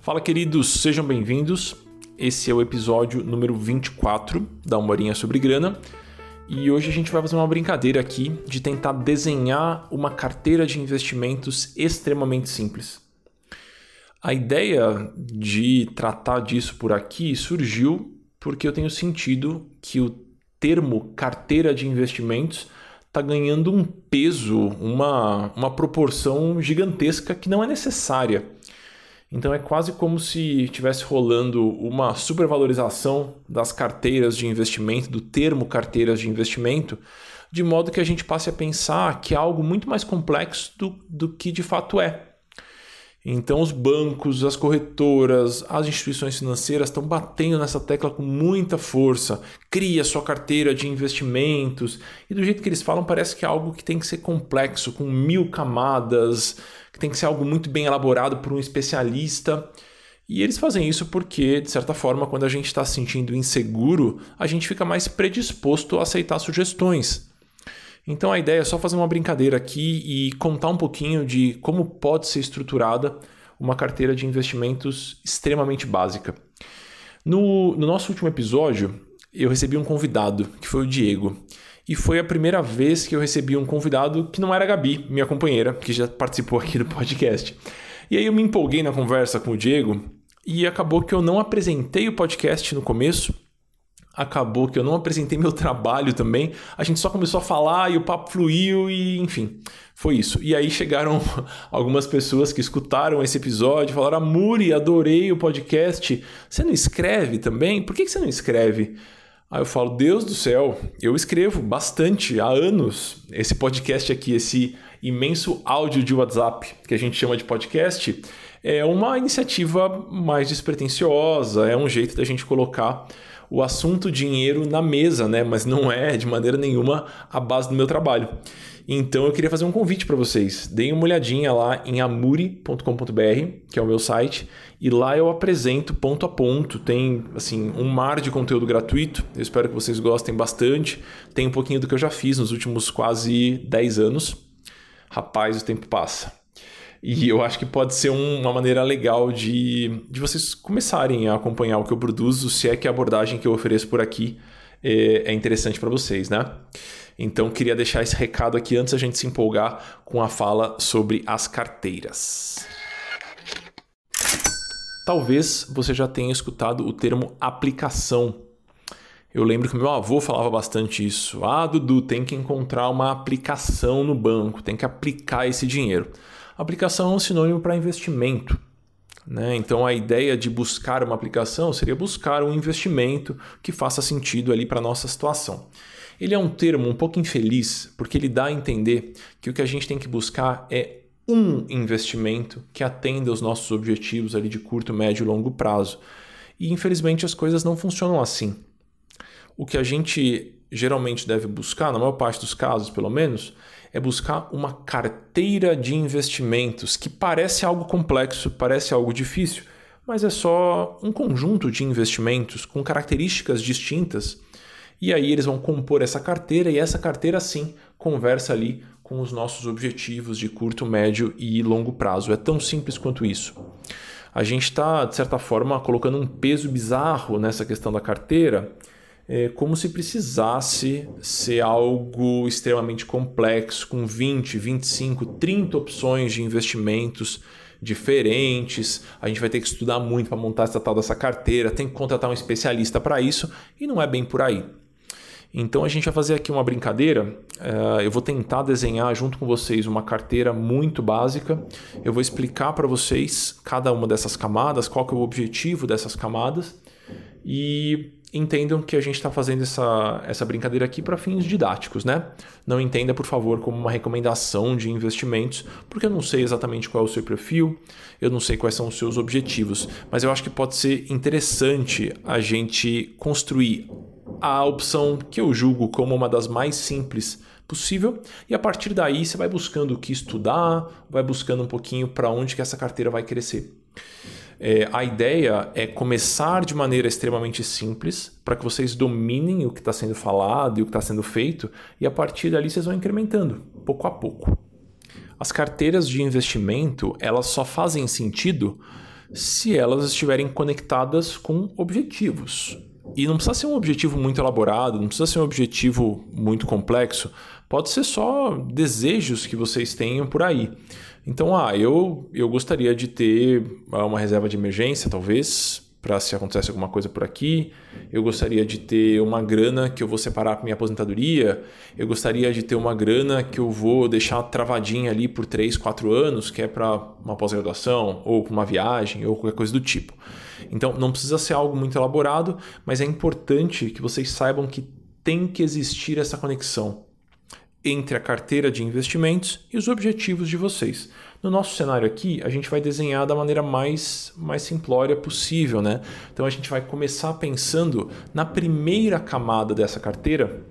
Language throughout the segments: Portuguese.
Fala, queridos, sejam bem-vindos. Esse é o episódio número 24 da Uma Horinha sobre Grana. E hoje a gente vai fazer uma brincadeira aqui de tentar desenhar uma carteira de investimentos extremamente simples. A ideia de tratar disso por aqui surgiu porque eu tenho sentido que o termo carteira de investimentos está ganhando um peso, uma, uma proporção gigantesca que não é necessária. Então é quase como se estivesse rolando uma supervalorização das carteiras de investimento, do termo carteiras de investimento, de modo que a gente passe a pensar que é algo muito mais complexo do, do que de fato é. Então, os bancos, as corretoras, as instituições financeiras estão batendo nessa tecla com muita força. Cria sua carteira de investimentos. E do jeito que eles falam, parece que é algo que tem que ser complexo, com mil camadas, que tem que ser algo muito bem elaborado por um especialista. E eles fazem isso porque, de certa forma, quando a gente está se sentindo inseguro, a gente fica mais predisposto a aceitar sugestões. Então a ideia é só fazer uma brincadeira aqui e contar um pouquinho de como pode ser estruturada uma carteira de investimentos extremamente básica. No, no nosso último episódio, eu recebi um convidado, que foi o Diego. E foi a primeira vez que eu recebi um convidado que não era a Gabi, minha companheira, que já participou aqui do podcast. E aí eu me empolguei na conversa com o Diego e acabou que eu não apresentei o podcast no começo. Acabou que eu não apresentei meu trabalho também. A gente só começou a falar e o papo fluiu e enfim, foi isso. E aí chegaram algumas pessoas que escutaram esse episódio falaram: Muri, adorei o podcast. Você não escreve também? Por que você não escreve? Aí eu falo, Deus do céu, eu escrevo bastante há anos esse podcast aqui, esse imenso áudio de WhatsApp que a gente chama de podcast, é uma iniciativa mais despretensiosa, é um jeito da gente colocar o assunto dinheiro na mesa, né? Mas não é de maneira nenhuma a base do meu trabalho. Então eu queria fazer um convite para vocês. Deem uma olhadinha lá em amuri.com.br, que é o meu site, e lá eu apresento ponto a ponto. Tem assim um mar de conteúdo gratuito. Eu espero que vocês gostem bastante. Tem um pouquinho do que eu já fiz nos últimos quase 10 anos. Rapaz, o tempo passa. E eu acho que pode ser uma maneira legal de, de vocês começarem a acompanhar o que eu produzo, se é que a abordagem que eu ofereço por aqui é, é interessante para vocês, né? Então, queria deixar esse recado aqui antes a gente se empolgar com a fala sobre as carteiras. Talvez você já tenha escutado o termo aplicação. Eu lembro que meu avô falava bastante isso. Ah, Dudu, tem que encontrar uma aplicação no banco, tem que aplicar esse dinheiro. Aplicação é um sinônimo para investimento. Né? Então a ideia de buscar uma aplicação seria buscar um investimento que faça sentido ali para a nossa situação. Ele é um termo um pouco infeliz, porque ele dá a entender que o que a gente tem que buscar é um investimento que atenda aos nossos objetivos ali de curto, médio e longo prazo. E infelizmente as coisas não funcionam assim. O que a gente geralmente deve buscar, na maior parte dos casos pelo menos, é buscar uma carteira de investimentos que parece algo complexo, parece algo difícil, mas é só um conjunto de investimentos com características distintas e aí eles vão compor essa carteira e essa carteira sim conversa ali com os nossos objetivos de curto, médio e longo prazo. É tão simples quanto isso. A gente está, de certa forma, colocando um peso bizarro nessa questão da carteira, é, como se precisasse ser algo extremamente complexo, com 20, 25, 30 opções de investimentos diferentes. A gente vai ter que estudar muito para montar essa tal dessa carteira, tem que contratar um especialista para isso e não é bem por aí. Então a gente vai fazer aqui uma brincadeira. Uh, eu vou tentar desenhar junto com vocês uma carteira muito básica. Eu vou explicar para vocês cada uma dessas camadas, qual que é o objetivo dessas camadas e entendam que a gente está fazendo essa, essa brincadeira aqui para fins didáticos, né? Não entenda, por favor, como uma recomendação de investimentos, porque eu não sei exatamente qual é o seu perfil, eu não sei quais são os seus objetivos, mas eu acho que pode ser interessante a gente construir a opção que eu julgo como uma das mais simples possível e a partir daí você vai buscando o que estudar, vai buscando um pouquinho para onde que essa carteira vai crescer. É, a ideia é começar de maneira extremamente simples para que vocês dominem o que está sendo falado e o que está sendo feito, e a partir dali vocês vão incrementando, pouco a pouco. As carteiras de investimento elas só fazem sentido se elas estiverem conectadas com objetivos. E não precisa ser um objetivo muito elaborado, não precisa ser um objetivo muito complexo. Pode ser só desejos que vocês tenham por aí. Então, ah, eu, eu gostaria de ter ah, uma reserva de emergência, talvez, para se acontece alguma coisa por aqui. Eu gostaria de ter uma grana que eu vou separar para minha aposentadoria. Eu gostaria de ter uma grana que eu vou deixar travadinha ali por 3, 4 anos, que é para uma pós-graduação, ou para uma viagem, ou qualquer coisa do tipo. Então, não precisa ser algo muito elaborado, mas é importante que vocês saibam que tem que existir essa conexão entre a carteira de investimentos e os objetivos de vocês. No nosso cenário aqui, a gente vai desenhar da maneira mais, mais simplória possível, né? Então a gente vai começar pensando na primeira camada dessa carteira.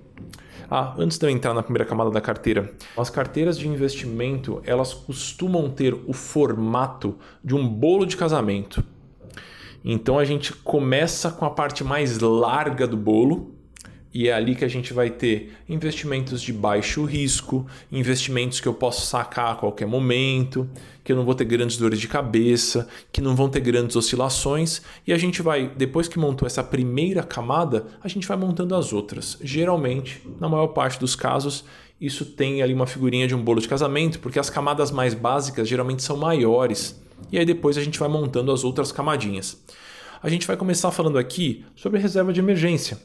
Ah, antes de eu entrar na primeira camada da carteira, as carteiras de investimento elas costumam ter o formato de um bolo de casamento. Então a gente começa com a parte mais larga do bolo, e é ali que a gente vai ter investimentos de baixo risco, investimentos que eu posso sacar a qualquer momento, que eu não vou ter grandes dores de cabeça, que não vão ter grandes oscilações. E a gente vai, depois que montou essa primeira camada, a gente vai montando as outras. Geralmente, na maior parte dos casos, isso tem ali uma figurinha de um bolo de casamento, porque as camadas mais básicas geralmente são maiores. E aí depois a gente vai montando as outras camadinhas. A gente vai começar falando aqui sobre reserva de emergência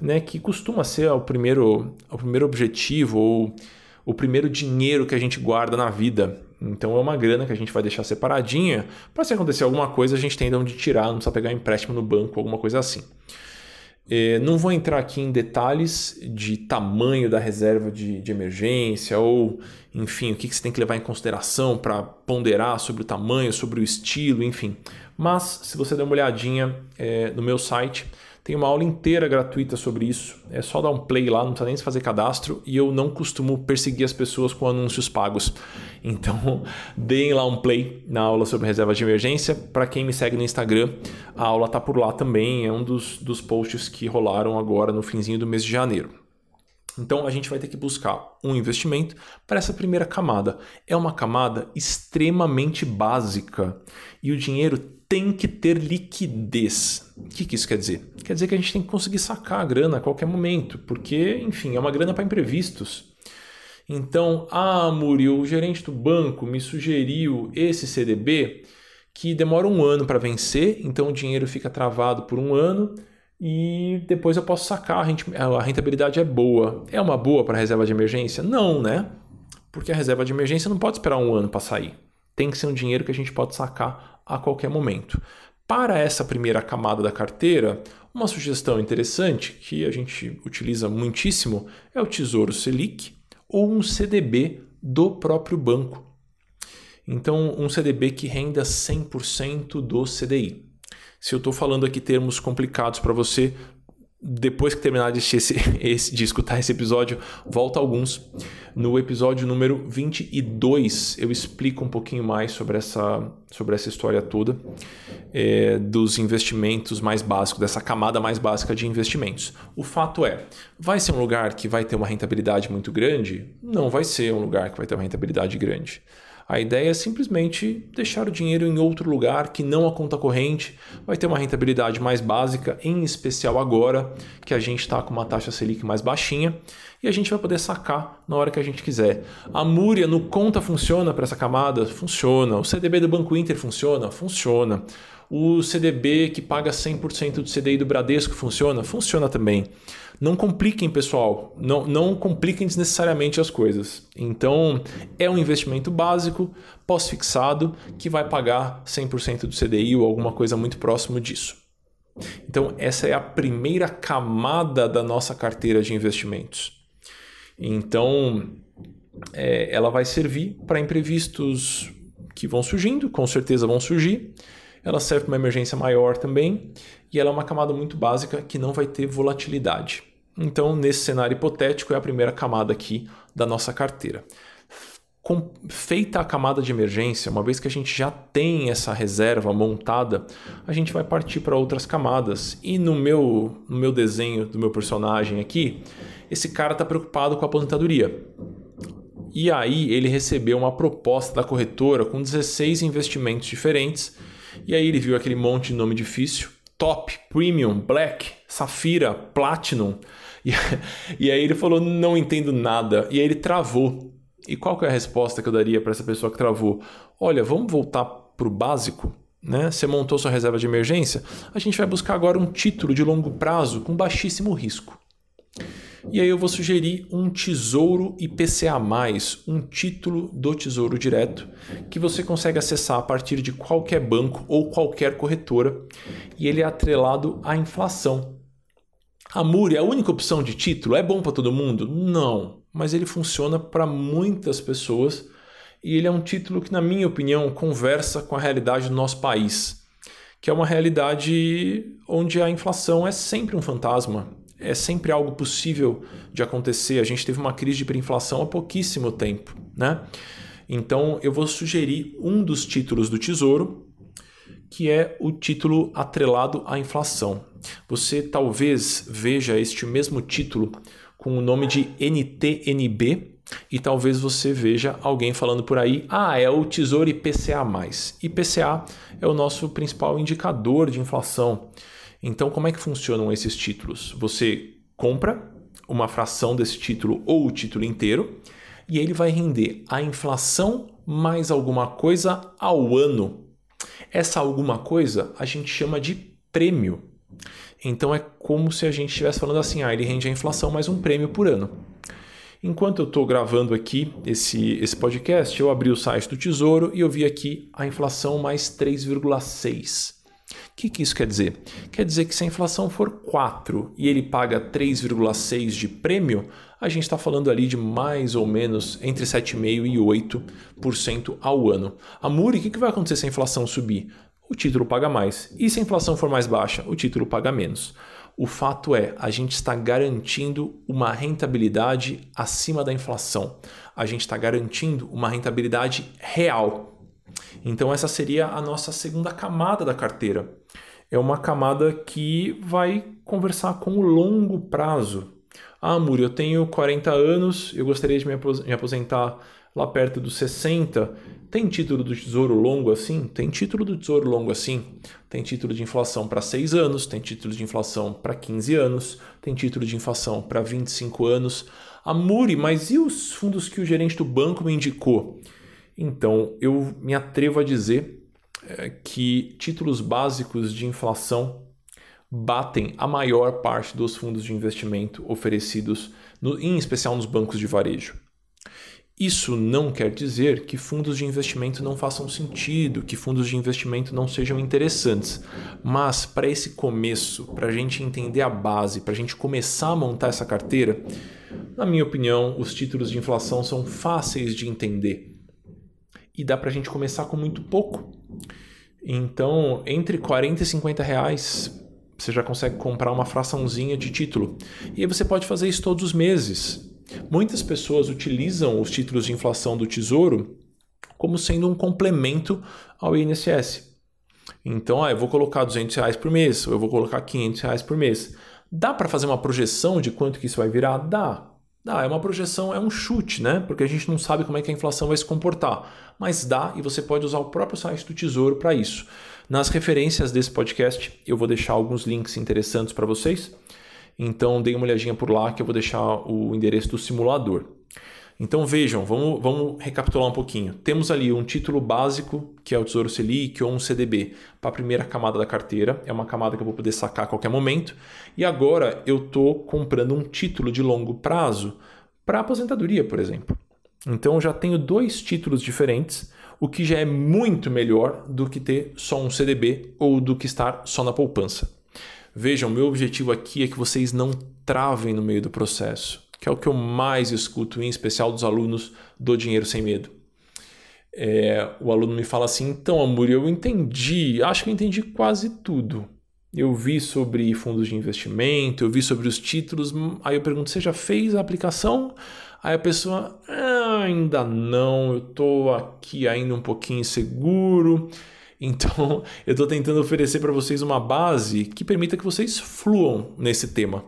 né, que costuma ser o primeiro, o primeiro objetivo ou o primeiro dinheiro que a gente guarda na vida. Então é uma grana que a gente vai deixar separadinha para se acontecer alguma coisa a gente tem de onde tirar, não precisa pegar empréstimo no banco, alguma coisa assim. É, não vou entrar aqui em detalhes de tamanho da reserva de, de emergência ou, enfim, o que, que você tem que levar em consideração para ponderar sobre o tamanho, sobre o estilo, enfim. Mas se você der uma olhadinha é, no meu site, tem uma aula inteira gratuita sobre isso. É só dar um play lá, não precisa nem se fazer cadastro. E eu não costumo perseguir as pessoas com anúncios pagos. Então, deem lá um play na aula sobre reserva de emergência. Para quem me segue no Instagram, a aula está por lá também. É um dos, dos posts que rolaram agora no finzinho do mês de janeiro. Então a gente vai ter que buscar um investimento para essa primeira camada. É uma camada extremamente básica e o dinheiro tem que ter liquidez. O que, que isso quer dizer? Quer dizer que a gente tem que conseguir sacar a grana a qualquer momento, porque, enfim, é uma grana para imprevistos. Então, ah, Muriel, o gerente do banco me sugeriu esse CDB que demora um ano para vencer, então o dinheiro fica travado por um ano e depois eu posso sacar, a rentabilidade é boa. É uma boa para reserva de emergência? Não, né? Porque a reserva de emergência não pode esperar um ano para sair. Tem que ser um dinheiro que a gente pode sacar a qualquer momento. Para essa primeira camada da carteira, uma sugestão interessante que a gente utiliza muitíssimo é o Tesouro Selic ou um CDB do próprio banco. Então, um CDB que renda 100% do CDI. Se eu estou falando aqui termos complicados para você, depois que terminar de, esse, esse, de, escutar esse episódio, volta alguns. No episódio número 22, eu explico um pouquinho mais sobre essa, sobre essa história toda é, dos investimentos mais básicos, dessa camada mais básica de investimentos. O fato é, vai ser um lugar que vai ter uma rentabilidade muito grande? Não vai ser um lugar que vai ter uma rentabilidade grande. A ideia é simplesmente deixar o dinheiro em outro lugar que não a conta corrente, vai ter uma rentabilidade mais básica, em especial agora que a gente está com uma taxa Selic mais baixinha e a gente vai poder sacar na hora que a gente quiser. A Múria no conta funciona para essa camada? Funciona. O CDB do Banco Inter funciona? Funciona. O CDB que paga 100% do CDI do Bradesco funciona? Funciona também. Não compliquem, pessoal. Não, não compliquem desnecessariamente as coisas. Então, é um investimento básico, pós-fixado, que vai pagar 100% do CDI ou alguma coisa muito próximo disso. Então, essa é a primeira camada da nossa carteira de investimentos. Então, é, ela vai servir para imprevistos que vão surgindo, com certeza vão surgir ela serve para uma emergência maior também, e ela é uma camada muito básica que não vai ter volatilidade. Então, nesse cenário hipotético, é a primeira camada aqui da nossa carteira. com, feita a camada de emergência, uma vez que a gente já tem essa reserva montada, a gente vai partir para outras camadas. E no meu, no meu desenho do meu personagem aqui, esse cara está preocupado com a aposentadoria. E aí ele recebeu uma proposta da corretora com 16 investimentos diferentes. E aí ele viu aquele monte de nome difícil: Top, Premium, Black, Safira, Platinum. E, e aí ele falou: Não entendo nada. E aí ele travou. E qual que é a resposta que eu daria para essa pessoa que travou? Olha, vamos voltar para o básico. Né? Você montou sua reserva de emergência? A gente vai buscar agora um título de longo prazo com baixíssimo risco. E aí eu vou sugerir um Tesouro IPCA+, um título do Tesouro Direto, que você consegue acessar a partir de qualquer banco ou qualquer corretora, e ele é atrelado à inflação. A MURI é a única opção de título? É bom para todo mundo? Não, mas ele funciona para muitas pessoas e ele é um título que, na minha opinião, conversa com a realidade do nosso país, que é uma realidade onde a inflação é sempre um fantasma, é sempre algo possível de acontecer. A gente teve uma crise de hiperinflação há pouquíssimo tempo, né? Então eu vou sugerir um dos títulos do Tesouro, que é o título atrelado à inflação. Você talvez veja este mesmo título com o nome de NTNB e talvez você veja alguém falando por aí: ah, é o Tesouro IPCA. IPCA é o nosso principal indicador de inflação. Então, como é que funcionam esses títulos? Você compra uma fração desse título ou o título inteiro e ele vai render a inflação mais alguma coisa ao ano. Essa alguma coisa a gente chama de prêmio. Então é como se a gente estivesse falando assim: ah, ele rende a inflação mais um prêmio por ano. Enquanto eu estou gravando aqui esse, esse podcast, eu abri o site do Tesouro e eu vi aqui a inflação mais 3,6. O que, que isso quer dizer? Quer dizer que se a inflação for 4 e ele paga 3,6 de prêmio, a gente está falando ali de mais ou menos entre 7,5% e 8% ao ano. A o que, que vai acontecer se a inflação subir? o título paga mais. E se a inflação for mais baixa, o título paga menos. O fato é, a gente está garantindo uma rentabilidade acima da inflação. A gente está garantindo uma rentabilidade real. Então, essa seria a nossa segunda camada da carteira. É uma camada que vai conversar com o longo prazo. Ah, Muri, eu tenho 40 anos, eu gostaria de me aposentar lá perto dos 60. Tem título do Tesouro Longo assim? Tem título do Tesouro Longo assim. Tem título de inflação para 6 anos, tem título de inflação para 15 anos, tem título de inflação para 25 anos. A Muri, mas e os fundos que o gerente do banco me indicou? Então, eu me atrevo a dizer é, que títulos básicos de inflação batem a maior parte dos fundos de investimento oferecidos, no, em especial nos bancos de varejo. Isso não quer dizer que fundos de investimento não façam sentido, que fundos de investimento não sejam interessantes. Mas para esse começo, para a gente entender a base, para a gente começar a montar essa carteira, na minha opinião, os títulos de inflação são fáceis de entender. E dá para a gente começar com muito pouco. Então, entre 40 e 50 reais, você já consegue comprar uma fraçãozinha de título. E aí você pode fazer isso todos os meses. Muitas pessoas utilizam os títulos de inflação do Tesouro como sendo um complemento ao INSS. Então, ah, eu vou colocar 200 reais por mês, ou eu vou colocar 500 reais por mês. Dá para fazer uma projeção de quanto que isso vai virar? Dá. Dá, é uma projeção, é um chute, né? Porque a gente não sabe como é que a inflação vai se comportar. Mas dá e você pode usar o próprio site do Tesouro para isso. Nas referências desse podcast, eu vou deixar alguns links interessantes para vocês. Então dê uma olhadinha por lá que eu vou deixar o endereço do simulador. Então vejam, vamos, vamos recapitular um pouquinho. Temos ali um título básico, que é o Tesouro Selic ou um CDB, para a primeira camada da carteira. É uma camada que eu vou poder sacar a qualquer momento. E agora eu estou comprando um título de longo prazo para aposentadoria, por exemplo. Então já tenho dois títulos diferentes, o que já é muito melhor do que ter só um CDB ou do que estar só na poupança. Vejam, meu objetivo aqui é que vocês não travem no meio do processo, que é o que eu mais escuto, em especial dos alunos do Dinheiro Sem Medo. É, o aluno me fala assim: então, Amor, eu entendi, acho que eu entendi quase tudo. Eu vi sobre fundos de investimento, eu vi sobre os títulos, aí eu pergunto: você já fez a aplicação? Aí a pessoa, ah, ainda não, eu estou aqui ainda um pouquinho inseguro. Então, eu estou tentando oferecer para vocês uma base que permita que vocês fluam nesse tema.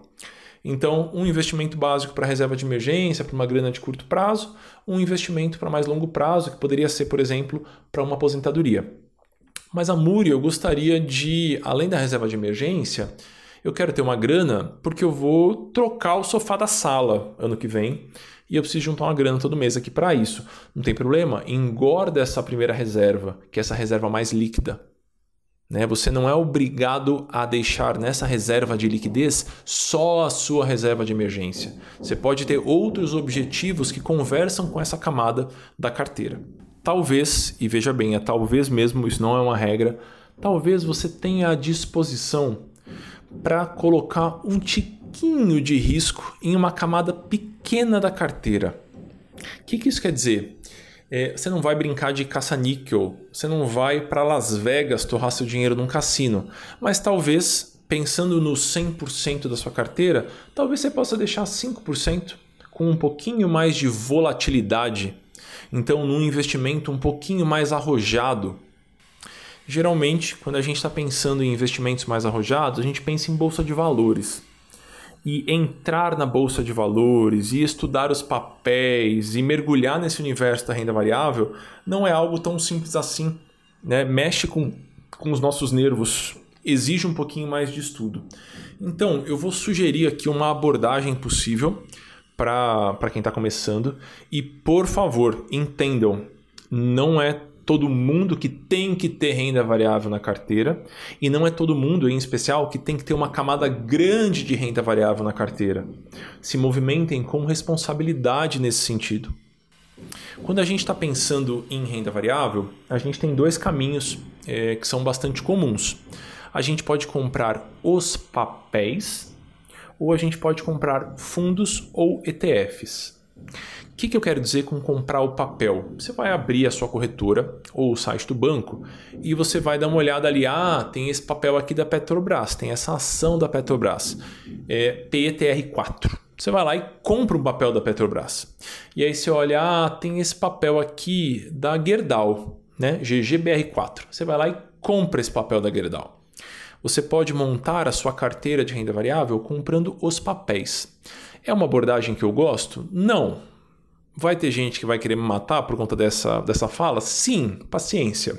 Então, um investimento básico para reserva de emergência, para uma grana de curto prazo, um investimento para mais longo prazo, que poderia ser, por exemplo, para uma aposentadoria. Mas a Muri, eu gostaria de, além da reserva de emergência, eu quero ter uma grana porque eu vou trocar o sofá da sala ano que vem e eu preciso juntar uma grana todo mês aqui para isso. Não tem problema, engorda essa primeira reserva, que é essa reserva mais líquida. Né? Você não é obrigado a deixar nessa reserva de liquidez só a sua reserva de emergência. Você pode ter outros objetivos que conversam com essa camada da carteira. Talvez, e veja bem, é talvez mesmo, isso não é uma regra, talvez você tenha a disposição para colocar um tiquinho de risco em uma camada pequena da carteira. O que, que isso quer dizer? É, você não vai brincar de caça-níquel, você não vai para Las Vegas torrar seu dinheiro num cassino, mas talvez, pensando no 100% da sua carteira, talvez você possa deixar 5% com um pouquinho mais de volatilidade. Então, num investimento um pouquinho mais arrojado, Geralmente, quando a gente está pensando em investimentos mais arrojados, a gente pensa em bolsa de valores. E entrar na bolsa de valores e estudar os papéis e mergulhar nesse universo da renda variável não é algo tão simples assim. Né? Mexe com, com os nossos nervos, exige um pouquinho mais de estudo. Então, eu vou sugerir aqui uma abordagem possível para quem está começando. E, por favor, entendam, não é todo mundo que tem que ter renda variável na carteira e não é todo mundo, em especial, que tem que ter uma camada grande de renda variável na carteira. Se movimentem com responsabilidade nesse sentido. Quando a gente está pensando em renda variável, a gente tem dois caminhos é, que são bastante comuns. A gente pode comprar os papéis ou a gente pode comprar fundos ou ETFs. O que, que eu quero dizer com comprar o papel? Você vai abrir a sua corretora ou o site do banco e você vai dar uma olhada ali. Ah, tem esse papel aqui da Petrobras, tem essa ação da Petrobras, é PETR4. Você vai lá e compra um papel da Petrobras. E aí você olha, ah, tem esse papel aqui da Gerdau, né? GGBR4. Você vai lá e compra esse papel da Gerdau. Você pode montar a sua carteira de renda variável comprando os papéis. É uma abordagem que eu gosto? Não Vai ter gente que vai querer me matar por conta dessa, dessa fala? Sim, paciência.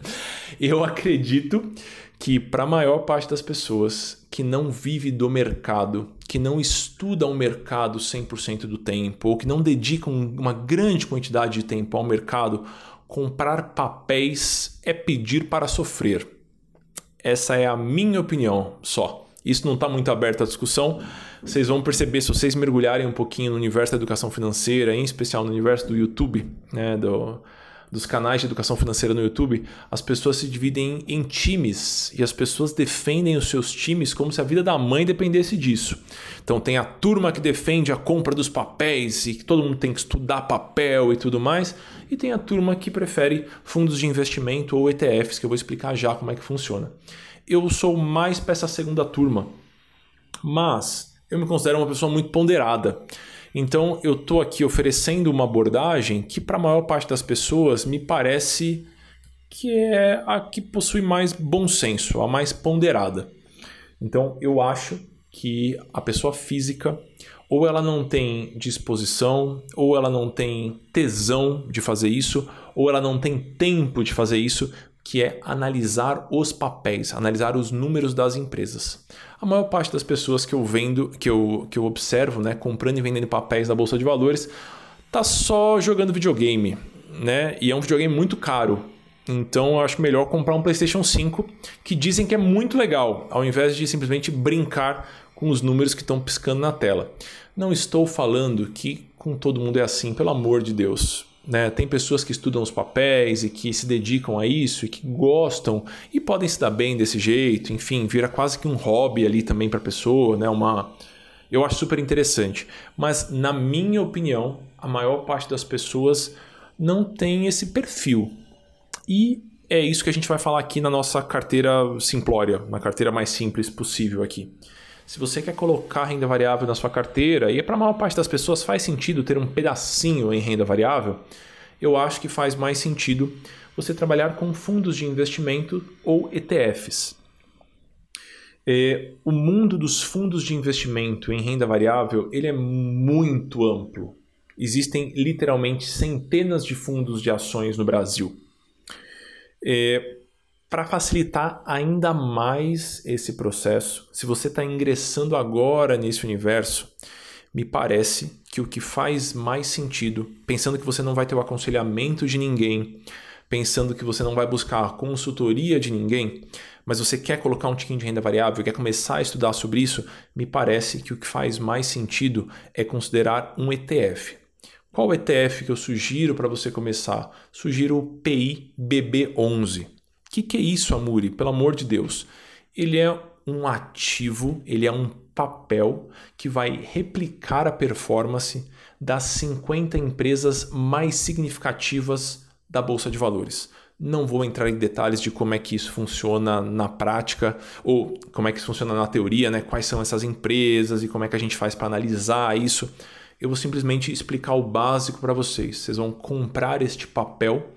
eu acredito que para a maior parte das pessoas que não vive do mercado, que não estuda o mercado 100% do tempo, ou que não dedicam uma grande quantidade de tempo ao mercado, comprar papéis é pedir para sofrer. Essa é a minha opinião só. Isso não está muito aberto à discussão vocês vão perceber, se vocês mergulharem um pouquinho no universo da educação financeira, em especial no universo do YouTube, né, do, dos canais de educação financeira no YouTube, as pessoas se dividem em times e as pessoas defendem os seus times como se a vida da mãe dependesse disso. Então tem a turma que defende a compra dos papéis e que todo mundo tem que estudar papel e tudo mais, e tem a turma que prefere fundos de investimento ou ETFs, que eu vou explicar já como é que funciona. Eu sou mais para essa segunda turma, mas eu me considero uma pessoa muito ponderada. Então eu estou aqui oferecendo uma abordagem que para a maior parte das pessoas me parece que é a que possui mais bom senso, a mais ponderada. Então eu acho que a pessoa física ou ela não tem disposição, ou ela não tem tesão de fazer isso, ou ela não tem tempo de fazer isso, que é analisar os papéis, analisar os números das empresas. A maior parte das pessoas que eu vendo, que eu, que eu observo, né, comprando e vendendo papéis da bolsa de valores, tá só jogando videogame, né? E é um videogame muito caro. Então eu acho melhor comprar um PlayStation 5, que dizem que é muito legal, ao invés de simplesmente brincar com os números que estão piscando na tela. Não estou falando que com todo mundo é assim, pelo amor de Deus. Né? Tem pessoas que estudam os papéis e que se dedicam a isso e que gostam e podem se dar bem desse jeito, enfim, vira quase que um hobby ali também para a pessoa, né? Uma eu acho super interessante, mas na minha opinião, a maior parte das pessoas não tem esse perfil. E é isso que a gente vai falar aqui na nossa carteira simplória, na carteira mais simples possível aqui. Se você quer colocar renda variável na sua carteira, e para a maior parte das pessoas faz sentido ter um pedacinho em renda variável, eu acho que faz mais sentido você trabalhar com fundos de investimento ou ETFs. É, o mundo dos fundos de investimento em renda variável ele é muito amplo. Existem literalmente centenas de fundos de ações no Brasil. É, Para facilitar ainda mais esse processo, se você está ingressando agora nesse universo, me parece que o que faz mais sentido, pensando que você não vai ter o aconselhamento de ninguém, pensando que você não vai buscar a consultoria de ninguém, mas você quer colocar um tiquinho de renda variável, quer começar a estudar sobre isso, me parece que o que faz mais sentido é considerar um ETF. Qual ETF que eu sugiro para você começar? Sugiro o PI BB11. O que, que é isso, Amuri? Pelo amor de Deus. Ele é um ativo, ele é um papel que vai replicar a performance das 50 empresas mais significativas da Bolsa de Valores. Não vou entrar em detalhes de como é que isso funciona na prática ou como é que isso funciona na teoria, né? quais são essas empresas e como é que a gente faz para analisar isso eu vou simplesmente explicar o básico para vocês. Vocês vão comprar este papel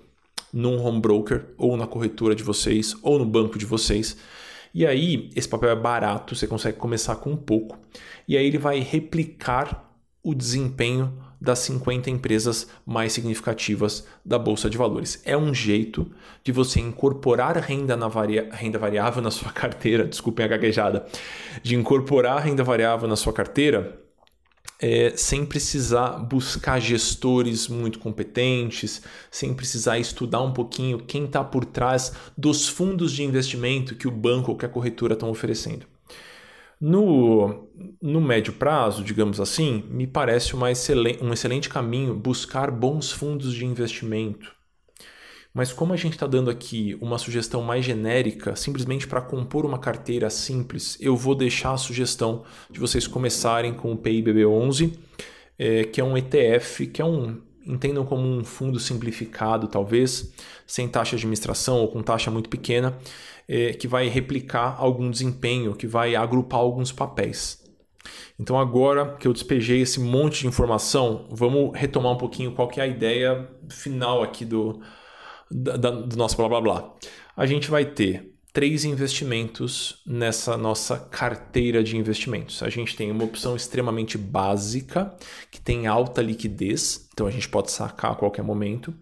num home broker ou na corretora de vocês ou no banco de vocês. E aí, esse papel é barato, você consegue começar com um pouco. E aí ele vai replicar o desempenho das 50 empresas mais significativas da Bolsa de Valores. É um jeito de você incorporar renda, na varia... renda variável na sua carteira, desculpem a gaguejada, de incorporar renda variável na sua carteira é, sem precisar buscar gestores muito competentes, sem precisar estudar um pouquinho quem está por trás dos fundos de investimento que o banco ou que a corretora estão oferecendo. No, no médio prazo, digamos assim, me parece uma excelente, um excelente caminho buscar bons fundos de investimento mas como a gente está dando aqui uma sugestão mais genérica, simplesmente para compor uma carteira simples, eu vou deixar a sugestão de vocês começarem com o PIBB11, é, que é um ETF, que é um entendam como um fundo simplificado, talvez, sem taxa de administração ou com taxa muito pequena, é, que vai replicar algum desempenho, que vai agrupar alguns papéis. Então agora que eu despejei esse monte de informação, vamos retomar um pouquinho qual é a ideia final aqui do, da, da, do nosso blá blá blá. A gente vai ter três investimentos nessa nossa carteira de investimentos. A gente tem uma opção extremamente básica, que tem alta liquidez, então a gente pode sacar a qualquer momento,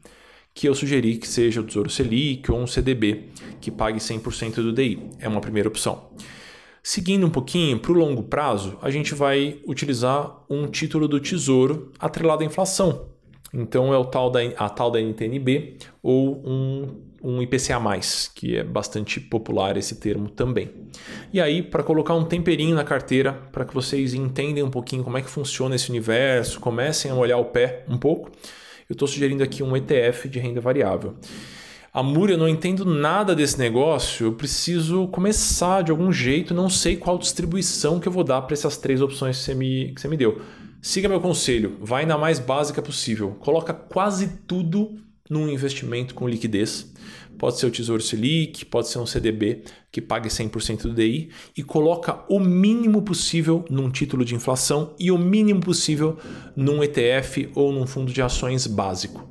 que eu sugeri que seja o Tesouro Selic ou um CDB, que pague 100% do DI. É uma primeira opção. Seguindo um pouquinho para o longo prazo, a gente vai utilizar um título do Tesouro atrelado à inflação, então é o tal da, a tal da NTNB ou um, um IPCA+, que é bastante popular esse termo também. E aí, para colocar um temperinho na carteira, para que vocês entendam um pouquinho como é que funciona esse universo, comecem a molhar o pé um pouco, eu estou sugerindo aqui um ETF de renda variável. Amor, eu não entendo nada desse negócio, eu preciso começar de algum jeito, não sei qual distribuição que eu vou dar para essas três opções que você me, que você me deu. Siga meu conselho, vai na mais básica possível. Coloca quase tudo num investimento com liquidez. Pode ser o Tesouro Selic, pode ser um CDB que pague 100% do DI e coloca o mínimo possível num título de inflação e o mínimo possível num ETF ou num fundo de ações básico.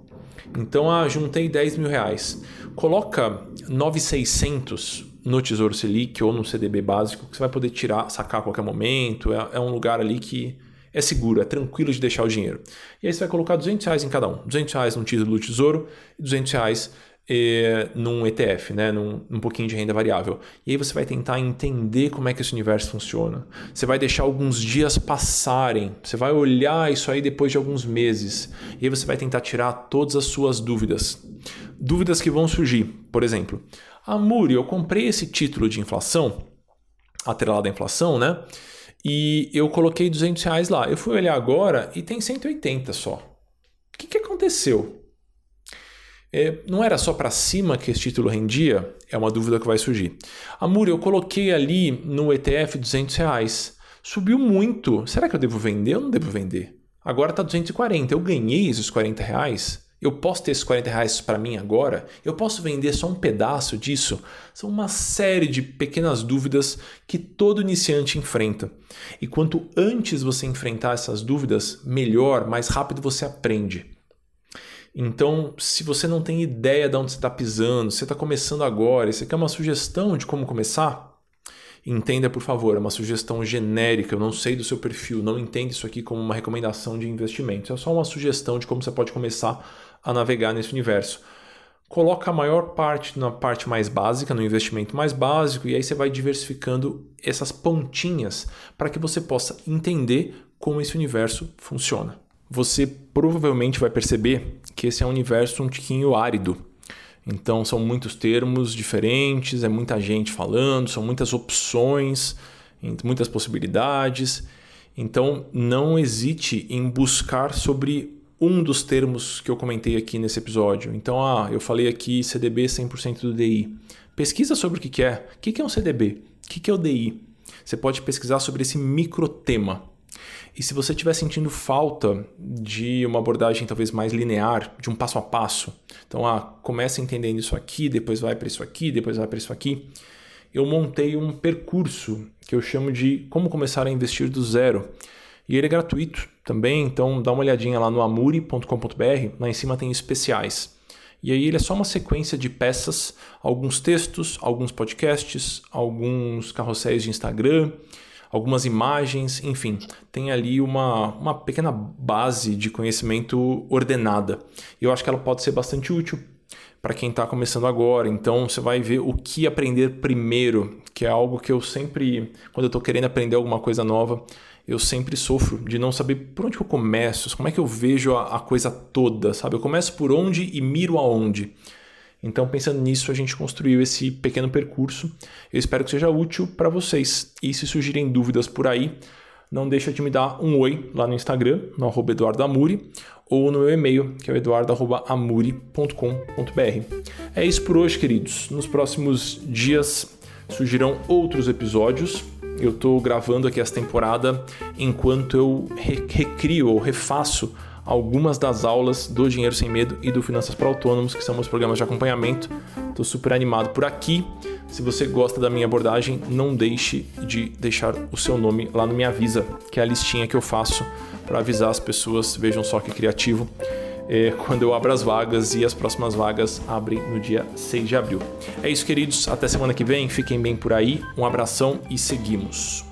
Então, ah, juntei 10 mil reais. Coloca 9,600 no Tesouro Selic ou no CDB básico que você vai poder tirar, sacar a qualquer momento. É, é um lugar ali que é seguro, é tranquilo de deixar o dinheiro. E aí você vai colocar 200 reais em cada um. 200 reais num título do tesouro e 200 reais eh, num ETF, né? Num, num pouquinho de renda variável. E aí você vai tentar entender como é que esse universo funciona. Você vai deixar alguns dias passarem. Você vai olhar isso aí depois de alguns meses. E aí você vai tentar tirar todas as suas dúvidas. Dúvidas que vão surgir. Por exemplo, ah, Muri, eu comprei esse título de inflação, atrelado à inflação, né? E eu coloquei 200 reais lá. Eu fui olhar agora e tem 180 só. O que, que aconteceu? É, não era só para cima que esse título rendia? É uma dúvida que vai surgir. Amor, eu coloquei ali no ETF 200 reais. Subiu muito. Será que eu devo vender ou não devo vender? Agora está 240. Eu ganhei esses 40 reais? Eu posso ter esses 40 reais para mim agora? Eu posso vender só um pedaço disso? São uma série de pequenas dúvidas que todo iniciante enfrenta. E quanto antes você enfrentar essas dúvidas, melhor, mais rápido você aprende. Então, se você não tem ideia de onde você está pisando, você está começando agora e você quer uma sugestão de como começar, Entenda, por favor, é uma sugestão genérica, eu não sei do seu perfil, não entenda isso aqui como uma recomendação de investimento. É só uma sugestão de como você pode começar a navegar nesse universo. Coloca a maior parte na parte mais básica, no investimento mais básico, e aí você vai diversificando essas pontinhas para que você possa entender como esse universo funciona. Você provavelmente vai perceber que esse é um universo um tiquinho árido então são muitos termos diferentes, é muita gente falando, são muitas opções, muitas possibilidades. Então não hesite em buscar sobre um dos termos que eu comentei aqui nesse episódio. Então, ah, eu falei aqui CDB 100% do DI. Pesquisa sobre o que é. O que é um CDB? O que é o DI? Você pode pesquisar sobre esse micro tema. E se você estiver sentindo falta de uma abordagem talvez mais linear, de um passo a passo, então ah, começa entendendo isso aqui, depois vai para isso aqui, depois vai para isso aqui, eu montei um percurso que eu chamo de Como Começar a Investir do Zero. E ele é gratuito também, então dá uma olhadinha lá no amuri.com.br, lá em cima tem especiais. E aí ele é só uma sequência de peças, alguns textos, alguns podcasts, alguns carrosséis de Instagram, algumas imagens, enfim, tem ali uma, uma pequena base de conhecimento ordenada. E eu acho que ela pode ser bastante útil para quem está começando agora. Então você vai ver o que aprender primeiro, que é algo que eu sempre, quando eu estou querendo aprender alguma coisa nova, eu sempre sofro de não saber por onde eu começo, como é que eu vejo a, a coisa toda, sabe? Eu começo por onde e miro aonde. Então, pensando nisso, a gente construiu esse pequeno percurso. Eu espero que seja útil para vocês. E se surgirem dúvidas por aí, não deixa de me dar um oi lá no Instagram, no arroba eduardoamuri, ou no meu e-mail, que é o eduardo.amuri.com.br. É isso por hoje, queridos. Nos próximos dias surgirão outros episódios. Eu estou gravando aqui essa temporada enquanto eu recrio ou refaço algumas das aulas do Dinheiro Sem Medo e do Finanças para Autônomos, que são meus programas de acompanhamento. Estou super animado por aqui. Se você gosta da minha abordagem, não deixe de deixar o seu nome lá no Me Avisa, que é a listinha que eu faço para avisar as pessoas. Vejam só que criativo. É, quando eu abro as vagas e as próximas vagas abrem no dia 6 de abril. É isso, queridos. Até semana que vem. Fiquem bem por aí. Um abração e seguimos.